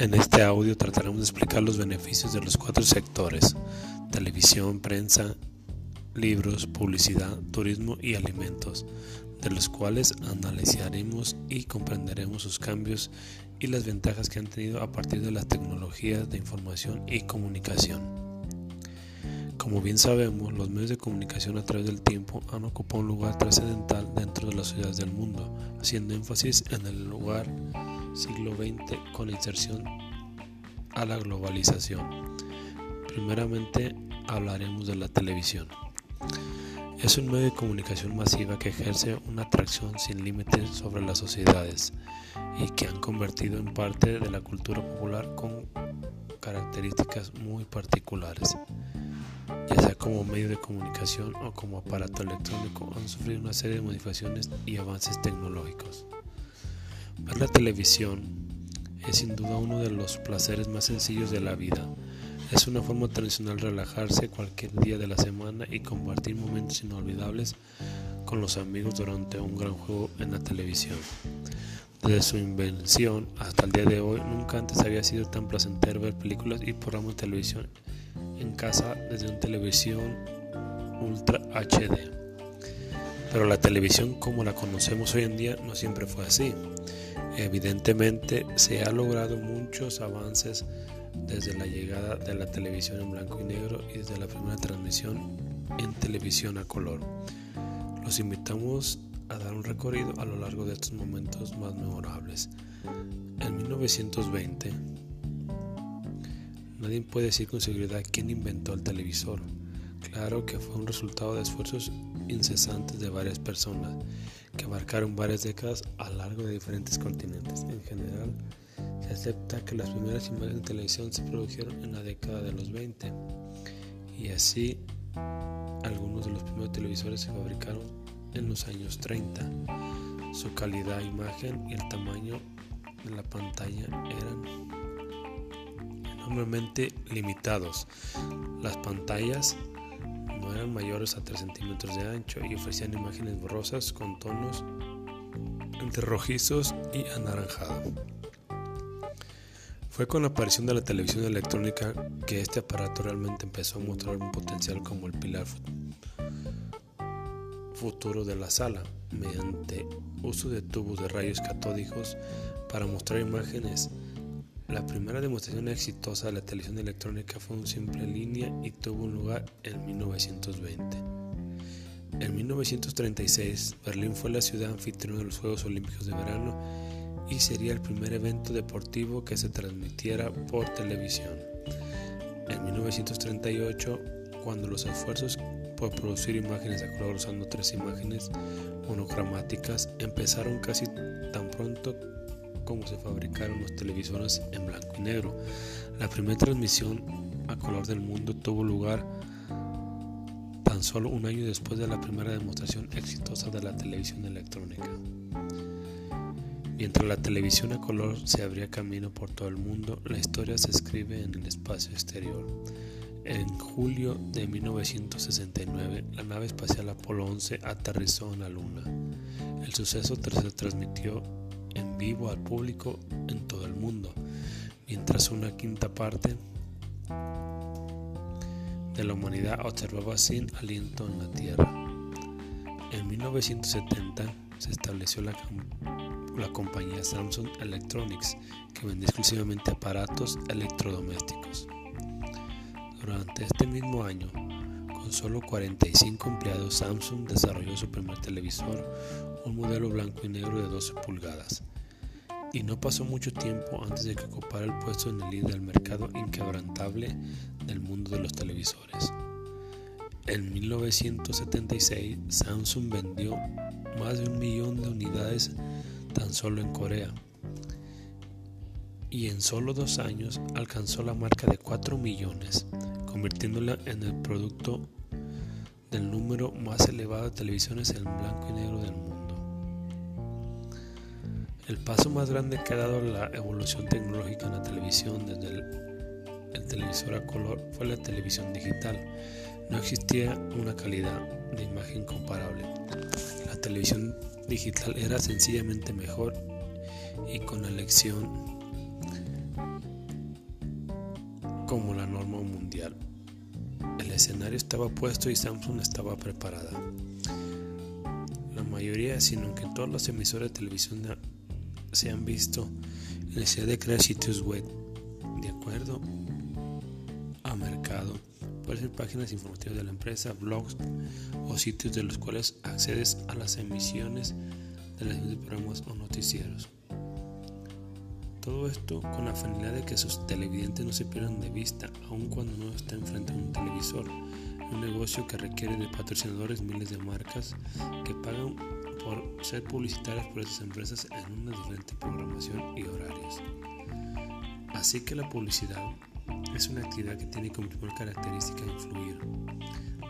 En este audio trataremos de explicar los beneficios de los cuatro sectores, televisión, prensa, libros, publicidad, turismo y alimentos, de los cuales analizaremos y comprenderemos sus cambios y las ventajas que han tenido a partir de las tecnologías de información y comunicación. Como bien sabemos, los medios de comunicación a través del tiempo han ocupado un lugar trascendental dentro de las ciudades del mundo, haciendo énfasis en el lugar siglo XX con inserción a la globalización. Primeramente hablaremos de la televisión. Es un medio de comunicación masiva que ejerce una atracción sin límites sobre las sociedades y que han convertido en parte de la cultura popular con características muy particulares. Ya sea como medio de comunicación o como aparato electrónico, han sufrido una serie de modificaciones y avances tecnológicos. La televisión es sin duda uno de los placeres más sencillos de la vida. Es una forma tradicional de relajarse cualquier día de la semana y compartir momentos inolvidables con los amigos durante un gran juego en la televisión. Desde su invención hasta el día de hoy, nunca antes había sido tan placentero ver películas y programas de televisión en casa desde una televisión Ultra HD. Pero la televisión como la conocemos hoy en día no siempre fue así. Evidentemente se ha logrado muchos avances desde la llegada de la televisión en blanco y negro y desde la primera transmisión en televisión a color. Los invitamos a dar un recorrido a lo largo de estos momentos más memorables. En 1920, nadie puede decir con seguridad quién inventó el televisor. Claro que fue un resultado de esfuerzos incesantes de varias personas que abarcaron varias décadas a lo largo de diferentes continentes. En general, se acepta que las primeras imágenes de televisión se produjeron en la década de los 20 y así algunos de los primeros televisores se fabricaron en los años 30. Su calidad, imagen y el tamaño de la pantalla eran enormemente limitados. Las pantallas no eran mayores a 3 centímetros de ancho y ofrecían imágenes borrosas con tonos entre rojizos y anaranjado. Fue con la aparición de la televisión electrónica que este aparato realmente empezó a mostrar un potencial como el pilar futuro de la sala, mediante uso de tubos de rayos catódicos para mostrar imágenes la primera demostración exitosa de la televisión electrónica fue un simple línea y tuvo un lugar en 1920. En 1936, Berlín fue la ciudad anfitriona de los Juegos Olímpicos de Verano y sería el primer evento deportivo que se transmitiera por televisión. En 1938, cuando los esfuerzos por producir imágenes de color usando tres imágenes monocromáticas empezaron casi tan pronto cómo se fabricaron los televisores en blanco y negro. La primera transmisión a color del mundo tuvo lugar tan solo un año después de la primera demostración exitosa de la televisión electrónica. Mientras la televisión a color se abría camino por todo el mundo, la historia se escribe en el espacio exterior. En julio de 1969, la nave espacial Apolo 11 aterrizó en la Luna. El suceso se transmitió en vivo al público en todo el mundo, mientras una quinta parte de la humanidad observaba sin aliento en la Tierra. En 1970 se estableció la, la compañía Samsung Electronics, que vende exclusivamente aparatos electrodomésticos. Durante este mismo año, con solo 45 empleados, Samsung desarrolló su primer televisor, un modelo blanco y negro de 12 pulgadas. Y no pasó mucho tiempo antes de que ocupara el puesto en el líder del mercado inquebrantable del mundo de los televisores. En 1976, Samsung vendió más de un millón de unidades tan solo en Corea. Y en solo dos años alcanzó la marca de 4 millones convirtiéndola en el producto del número más elevado de televisiones en blanco y negro del mundo. El paso más grande que ha dado la evolución tecnológica en la televisión desde el, televisor a color fue la televisión digital. No existía una calidad de imagen comparable. La televisión digital era sencillamente mejor y con la elección escenario estaba puesto y Samsung estaba preparada. La mayoría, sino que todas las emisoras de televisión se han visto en necesidad de crear sitios web de acuerdo a mercado. Pueden ser páginas informativas de la empresa, blogs o sitios de los cuales accedes a las emisiones de los programas o noticieros. Todo esto con la finalidad de que sus televidentes no se pierdan de vista, aun cuando no estén frente a un televisor, un negocio que requiere de patrocinadores miles de marcas que pagan por ser publicitarias por estas empresas en una diferente programación y horarios. Así que la publicidad es una actividad que tiene como primera característica influir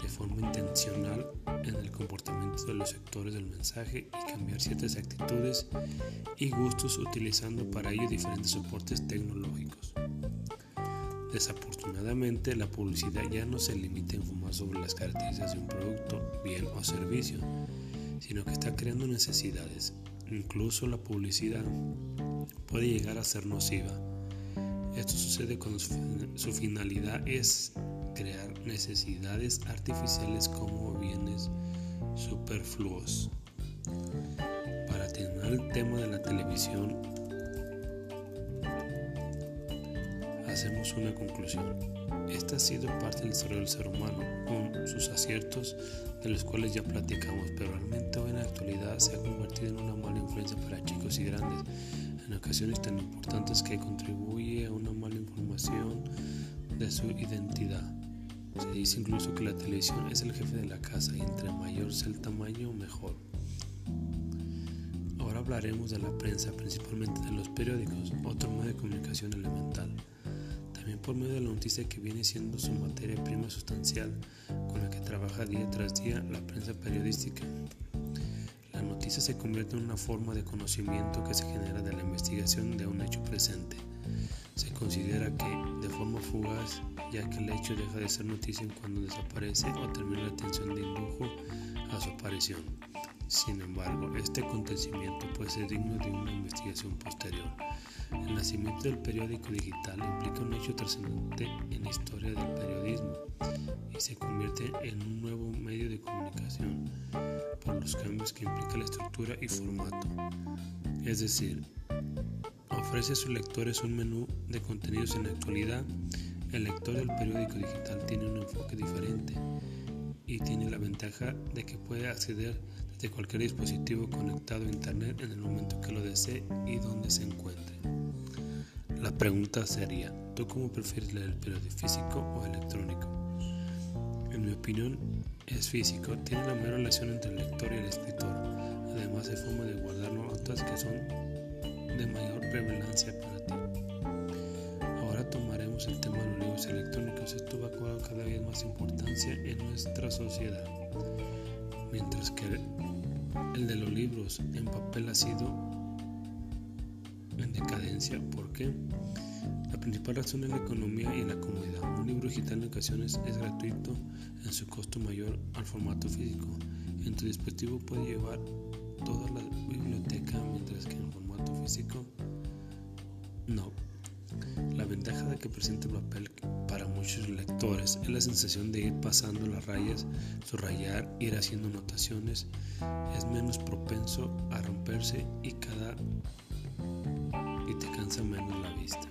de forma intencional en el comportamiento de los sectores del mensaje y cambiar ciertas actitudes y gustos utilizando para ello diferentes soportes tecnológicos. Desafortunadamente, la publicidad ya no se limita a informar sobre las características de un producto, bien o servicio, sino que está creando necesidades. Incluso la publicidad puede llegar a ser nociva. Esto sucede cuando su finalidad es crear necesidades artificiales como bienes superfluos. Para terminar el tema de la televisión, hacemos una conclusión. Esta ha sido parte del desarrollo del ser humano, con sus aciertos de los cuales ya platicamos, pero realmente hoy en la actualidad se ha convertido en una mala influencia para chicos y grandes, en ocasiones tan importantes que contribuye a una mala información de su identidad. Se dice incluso que la televisión es el jefe de la casa y entre mayor sea el tamaño, mejor. Ahora hablaremos de la prensa, principalmente de los periódicos, otro modo de comunicación elemental. También por medio de la noticia que viene siendo su materia prima sustancial, con la que trabaja día tras día la prensa periodística. Noticia se convierte en una forma de conocimiento que se genera de la investigación de un hecho presente. Se considera que, de forma fugaz, ya que el hecho deja de ser noticia cuando desaparece o termina la atención de indujo a su aparición. Sin embargo, este acontecimiento puede ser digno de una investigación posterior. El nacimiento del periódico digital implica un hecho trascendente en la historia del periodismo y se convierte en un nuevo medio de comunicación por los cambios que implica la estructura y formato. Es decir, ofrece a sus lectores un menú de contenidos en la actualidad el lector del periódico digital tiene un enfoque diferente y tiene la ventaja de que puede acceder desde cualquier dispositivo conectado a Internet en el momento que lo desee y donde se encuentre. La pregunta sería, ¿tú cómo prefieres leer el periódico físico o electrónico? En mi opinión, es físico, tiene la mayor relación entre el lector y el escritor. Además, hay forma de guardar notas que son de mayor relevancia para ti. Ahora tomaremos el tema de los libros electrónicos. Esto va a cada vez más importancia en nuestra sociedad. Mientras que el de los libros en papel ha sido decadencia. ¿Por qué? La principal razón es la economía y la comodidad. Un libro digital en ocasiones es gratuito en su costo mayor al formato físico. En tu dispositivo puede llevar toda la biblioteca, mientras que en formato físico no. La ventaja de que presente el papel para muchos lectores es la sensación de ir pasando las rayas, subrayar, ir haciendo anotaciones, es menos propenso a romperse y cada te cansa menos la vista.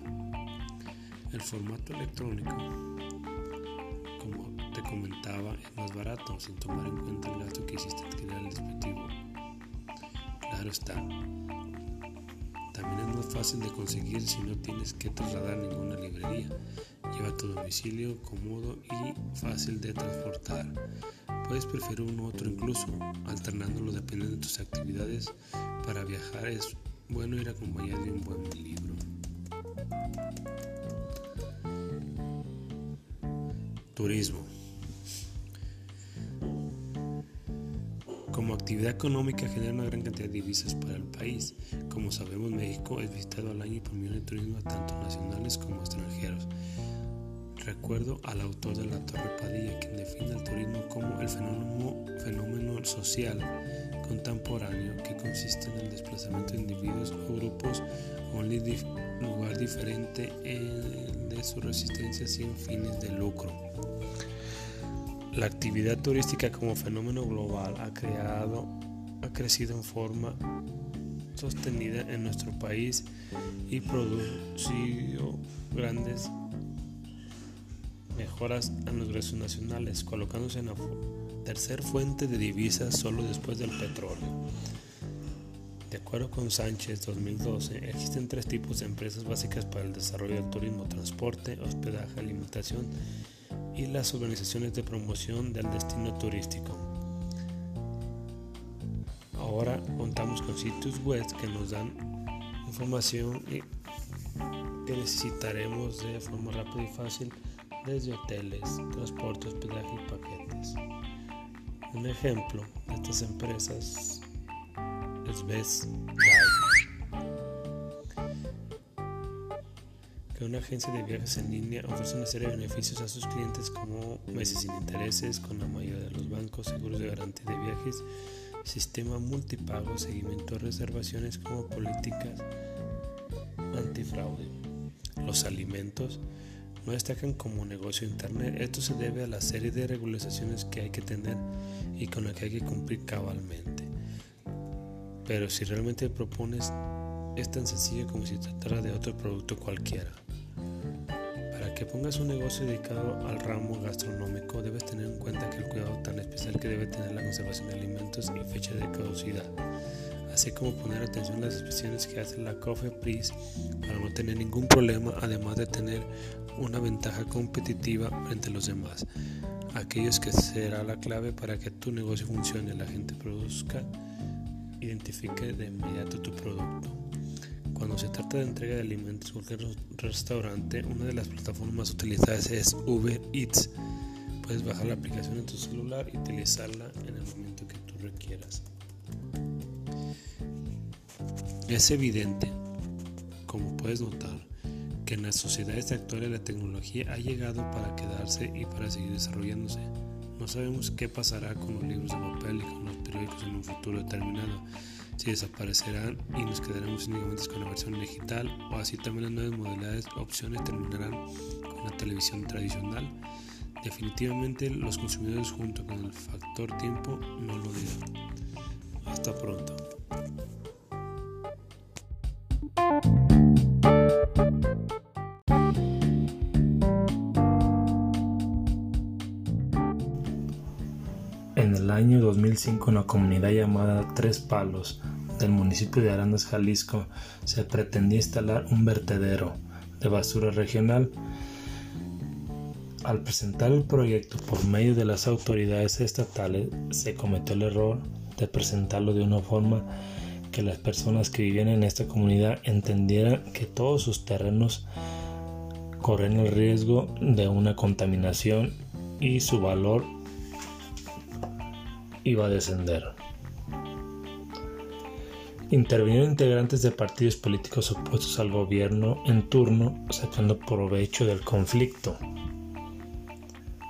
El formato electrónico, como te comentaba, es más barato sin tomar en cuenta el gasto que hiciste adquirir el dispositivo. Claro está, también es más fácil de conseguir si no tienes que trasladar ninguna librería. Lleva tu domicilio cómodo y fácil de transportar. Puedes preferir uno u otro incluso, alternándolo dependiendo de tus actividades. Para viajar es bueno ir acompañado de un buen libro. Turismo. Como actividad económica genera una gran cantidad de divisas para el país. Como sabemos, México es visitado al año por millones de turismo tanto nacionales como extranjeros. Recuerdo al autor de La Torre Padilla, quien define el turismo como el fenómeno social contemporáneo que consiste en el desplazamiento de individuos o grupos a un lugar diferente de su resistencia sin fines de lucro. La actividad turística como fenómeno global ha creado ha crecido en forma sostenida en nuestro país y producido grandes mejoras en los ingresos nacionales, colocándose en la tercera fuente de divisas solo después del petróleo. De acuerdo con Sánchez 2012, existen tres tipos de empresas básicas para el desarrollo del turismo, transporte, hospedaje, alimentación y las organizaciones de promoción del destino turístico. Ahora contamos con sitios web que nos dan información que necesitaremos de forma rápida y fácil desde hoteles, transporte, hospedaje y paquetes. Un ejemplo de estas empresas es Best que una agencia de viajes en línea ofrece una serie de beneficios a sus clientes como meses sin intereses con la mayoría de los bancos, seguros de garantía de viajes, sistema multipago, seguimiento de reservaciones como políticas antifraude. Los alimentos no destacan como negocio internet. Esto se debe a la serie de regulaciones que hay que tener y con la que hay que cumplir cabalmente. Pero si realmente propones, es tan sencillo como si tratara de otro producto cualquiera. Para que pongas un negocio dedicado al ramo gastronómico, debes tener en cuenta que el cuidado tan especial que debe tener la conservación de alimentos y fecha de caducidad así como poner atención a las expresiones que hace la Coffee Price para no tener ningún problema, además de tener una ventaja competitiva frente a los demás. Aquellos que será la clave para que tu negocio funcione, la gente produzca, identifique de inmediato tu producto. Cuando se trata de entrega de alimentos en cualquier restaurante, una de las plataformas utilizadas es Uber Eats. Puedes bajar la aplicación en tu celular y utilizarla en el momento que tú requieras. Es evidente, como puedes notar, que en las sociedades actuales la tecnología ha llegado para quedarse y para seguir desarrollándose. No sabemos qué pasará con los libros de papel y con los periódicos en un futuro determinado, si desaparecerán y nos quedaremos únicamente con la versión digital o así también las nuevas modalidades opciones terminarán con la televisión tradicional. Definitivamente los consumidores junto con el factor tiempo no lo dirán. Hasta pronto. 2005 en la comunidad llamada Tres Palos del municipio de Arandas, Jalisco, se pretendía instalar un vertedero de basura regional. Al presentar el proyecto por medio de las autoridades estatales, se cometió el error de presentarlo de una forma que las personas que vivían en esta comunidad entendieran que todos sus terrenos corren el riesgo de una contaminación y su valor iba a descender. Intervinieron integrantes de partidos políticos opuestos al gobierno en turno sacando provecho del conflicto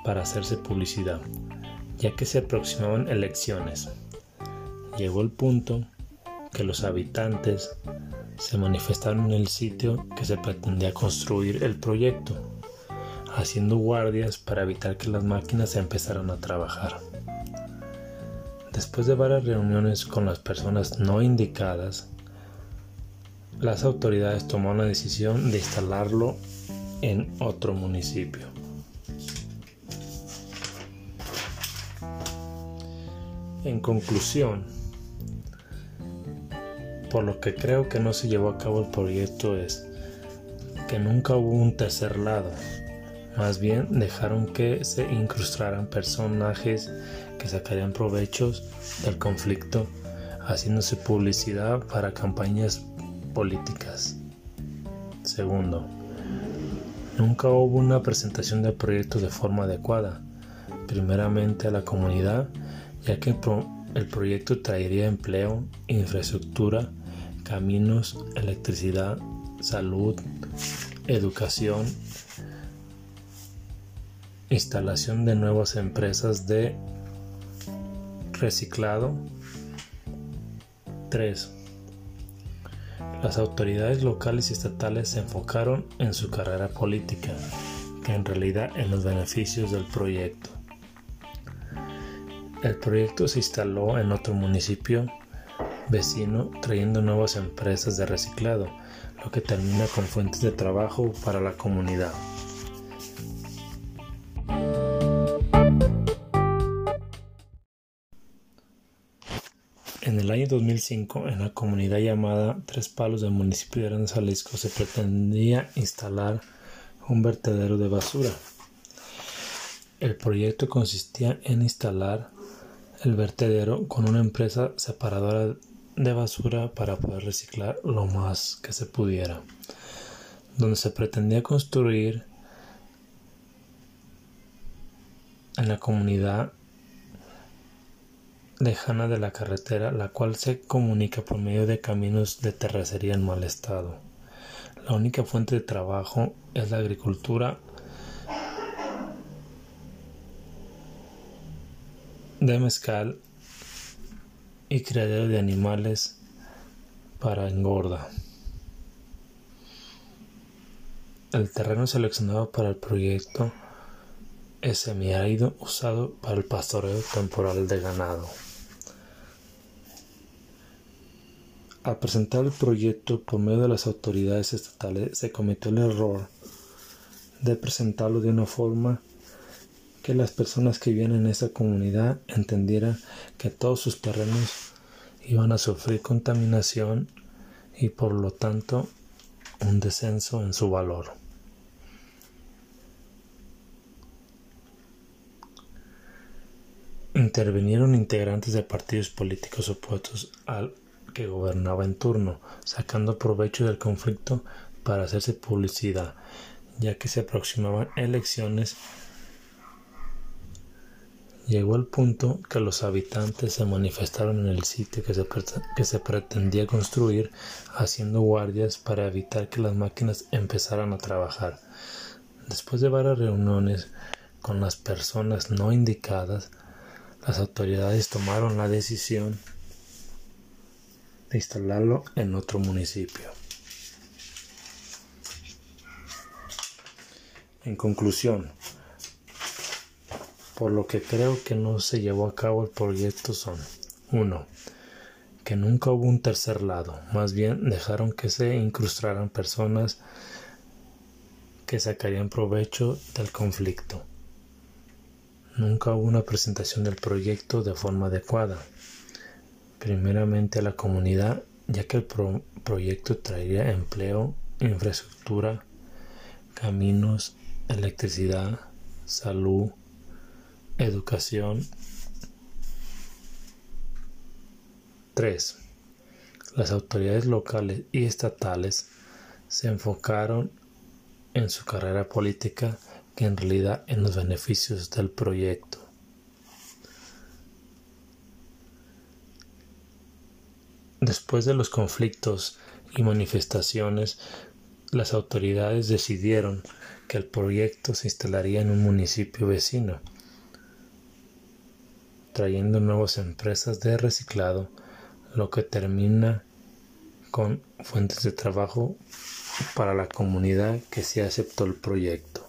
para hacerse publicidad, ya que se aproximaban elecciones. Llegó el punto que los habitantes se manifestaron en el sitio que se pretendía construir el proyecto, haciendo guardias para evitar que las máquinas empezaran a trabajar. Después de varias reuniones con las personas no indicadas, las autoridades tomaron la decisión de instalarlo en otro municipio. En conclusión, por lo que creo que no se llevó a cabo el proyecto es que nunca hubo un tercer lado. Más bien dejaron que se incrustaran personajes que sacarían provechos del conflicto, haciéndose publicidad para campañas políticas. Segundo, nunca hubo una presentación del proyecto de forma adecuada, primeramente a la comunidad, ya que el proyecto traería empleo, infraestructura, caminos, electricidad, salud, educación, instalación de nuevas empresas de reciclado. 3. Las autoridades locales y estatales se enfocaron en su carrera política, que en realidad en los beneficios del proyecto. El proyecto se instaló en otro municipio vecino trayendo nuevas empresas de reciclado, lo que termina con fuentes de trabajo para la comunidad. En el año 2005, en la comunidad llamada Tres Palos del municipio de Gran Jalisco, se pretendía instalar un vertedero de basura. El proyecto consistía en instalar el vertedero con una empresa separadora de basura para poder reciclar lo más que se pudiera, donde se pretendía construir en la comunidad lejana de la carretera, la cual se comunica por medio de caminos de terracería en mal estado. La única fuente de trabajo es la agricultura de mezcal y criadero de animales para engorda. El terreno seleccionado para el proyecto es semiárido usado para el pastoreo temporal de ganado. Al presentar el proyecto por medio de las autoridades estatales se cometió el error de presentarlo de una forma que las personas que vivían en esa comunidad entendieran que todos sus terrenos iban a sufrir contaminación y por lo tanto un descenso en su valor. Intervinieron integrantes de partidos políticos opuestos al que gobernaba en turno, sacando provecho del conflicto para hacerse publicidad, ya que se aproximaban elecciones. Llegó el punto que los habitantes se manifestaron en el sitio que se, que se pretendía construir, haciendo guardias para evitar que las máquinas empezaran a trabajar. Después de varias reuniones con las personas no indicadas, las autoridades tomaron la decisión de instalarlo en otro municipio. En conclusión, por lo que creo que no se llevó a cabo el proyecto son 1. Que nunca hubo un tercer lado, más bien dejaron que se incrustaran personas que sacarían provecho del conflicto. Nunca hubo una presentación del proyecto de forma adecuada primeramente a la comunidad, ya que el proyecto traería empleo, infraestructura, caminos, electricidad, salud, educación. 3. Las autoridades locales y estatales se enfocaron en su carrera política que en realidad en los beneficios del proyecto. Después de los conflictos y manifestaciones, las autoridades decidieron que el proyecto se instalaría en un municipio vecino, trayendo nuevas empresas de reciclado, lo que termina con fuentes de trabajo para la comunidad que se aceptó el proyecto.